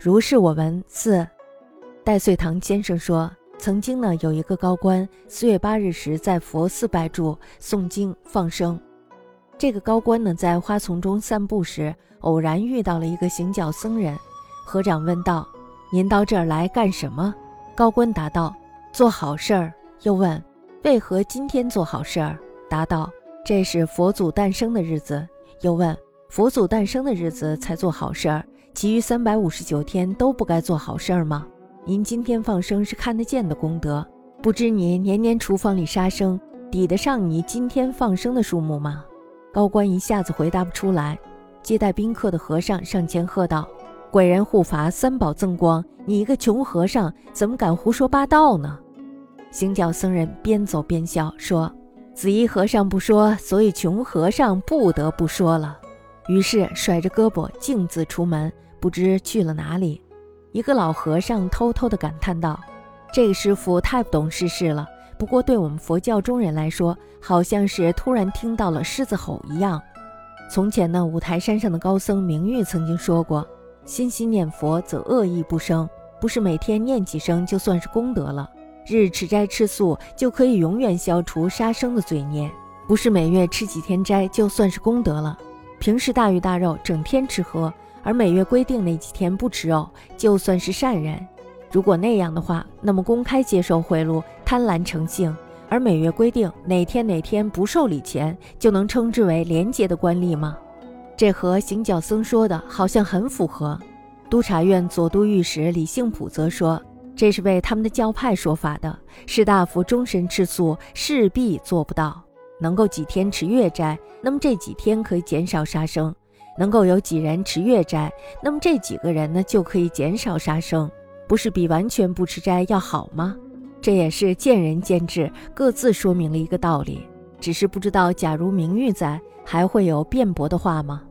如是我闻。四戴遂堂先生说，曾经呢有一个高官，四月八日时在佛寺拜住诵经放生。这个高官呢在花丛中散步时，偶然遇到了一个行脚僧人。和长问道：“您到这儿来干什么？”高官答道：“做好事儿。”又问：“为何今天做好事儿？”答道：“这是佛祖诞生的日子。”又问：“佛祖诞生的日子才做好事儿，其余三百五十九天都不该做好事儿吗？”您今天放生是看得见的功德，不知你年年厨房里杀生，抵得上你今天放生的数目吗？高官一下子回答不出来。接待宾客的和尚上前喝道：“鬼人护法，三宝增光，你一个穷和尚怎么敢胡说八道呢？”行脚僧人边走边笑说：“紫衣和尚不说，所以穷和尚不得不说了。”于是甩着胳膊径自出门，不知去了哪里。一个老和尚偷偷地感叹道：“这个师傅太不懂世事了。不过对我们佛教中人来说，好像是突然听到了狮子吼一样。”从前呢，五台山上的高僧明玉曾经说过：“心心念佛，则恶意不生。不是每天念几声就算是功德了；日吃斋吃素，就可以永远消除杀生的罪孽；不是每月吃几天斋就算是功德了；平时大鱼大肉，整天吃喝。”而每月规定那几天不吃肉，就算是善人。如果那样的话，那么公开接受贿赂、贪婪成性，而每月规定哪天哪天不受礼钱，就能称之为廉洁的官吏吗？这和行脚僧说的好像很符合。督察院左都御史李幸普则说，这是为他们的教派说法的。士大夫终身吃素，势必做不到。能够几天吃月斋，那么这几天可以减少杀生。能够有几人持月斋，那么这几个人呢就可以减少杀生，不是比完全不吃斋要好吗？这也是见仁见智，各自说明了一个道理。只是不知道，假如明玉在，还会有辩驳的话吗？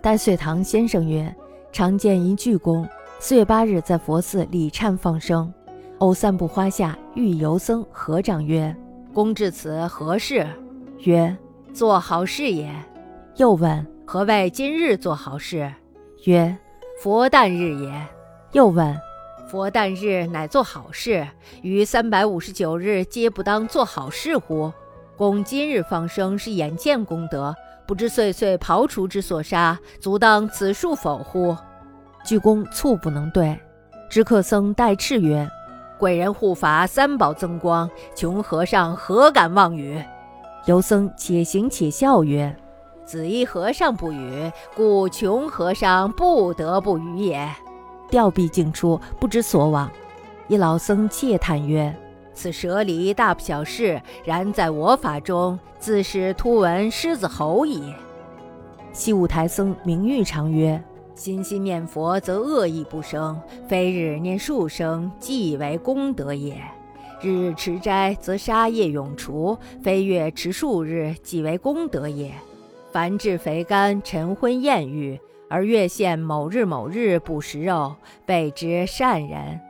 戴岁堂先生曰：“常见一巨公，四月八日在佛寺礼忏放生，偶散步花下，遇游僧合掌曰：‘公至此何事？’曰：‘做好事也。’又问：“何谓今日做好事？”曰：“佛诞日也。”又问：“佛诞日乃做好事，于三百五十九日皆不当做好事乎？公今日放生是眼见功德，不知岁岁刨除之所杀，足当此数否乎？”鞠躬猝不能对。知客僧代斥曰：“贵人护法，三宝增光，穷和尚何敢妄语？”游僧且行且笑曰。子衣和尚不语，故穷和尚不得不语也。吊臂尽出，不知所往。一老僧窃叹曰：“此蛇离大不小事，然在我法中，自是突闻狮子吼矣。”西五台僧名玉常曰：“心心念佛，则恶意不生；非日念数生，即为功德也。日日持斋，则杀业永除；非月持数日，即为功德也。”凡至肥甘、晨昏厌欲，而月现某日某日不食肉，谓之善人；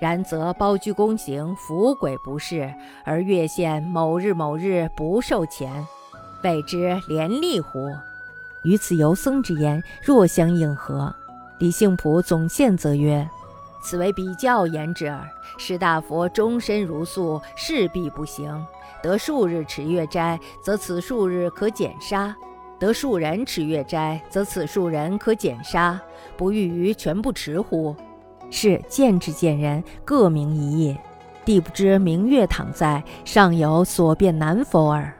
然则包居公行，伏鬼不仕，而月现某日某日不受钱，谓之廉吏乎？于此游僧之言，若相应合。李幸普总宪则曰：“此为比较言之耳。士大夫终身如素，势必不行。得数日持月斋，则此数日可减杀。”得数人持月斋，则此数人可减杀，不欲于全不持乎？是见之见人，各名一叶，地不知明月躺在，尚有所辩难否耳。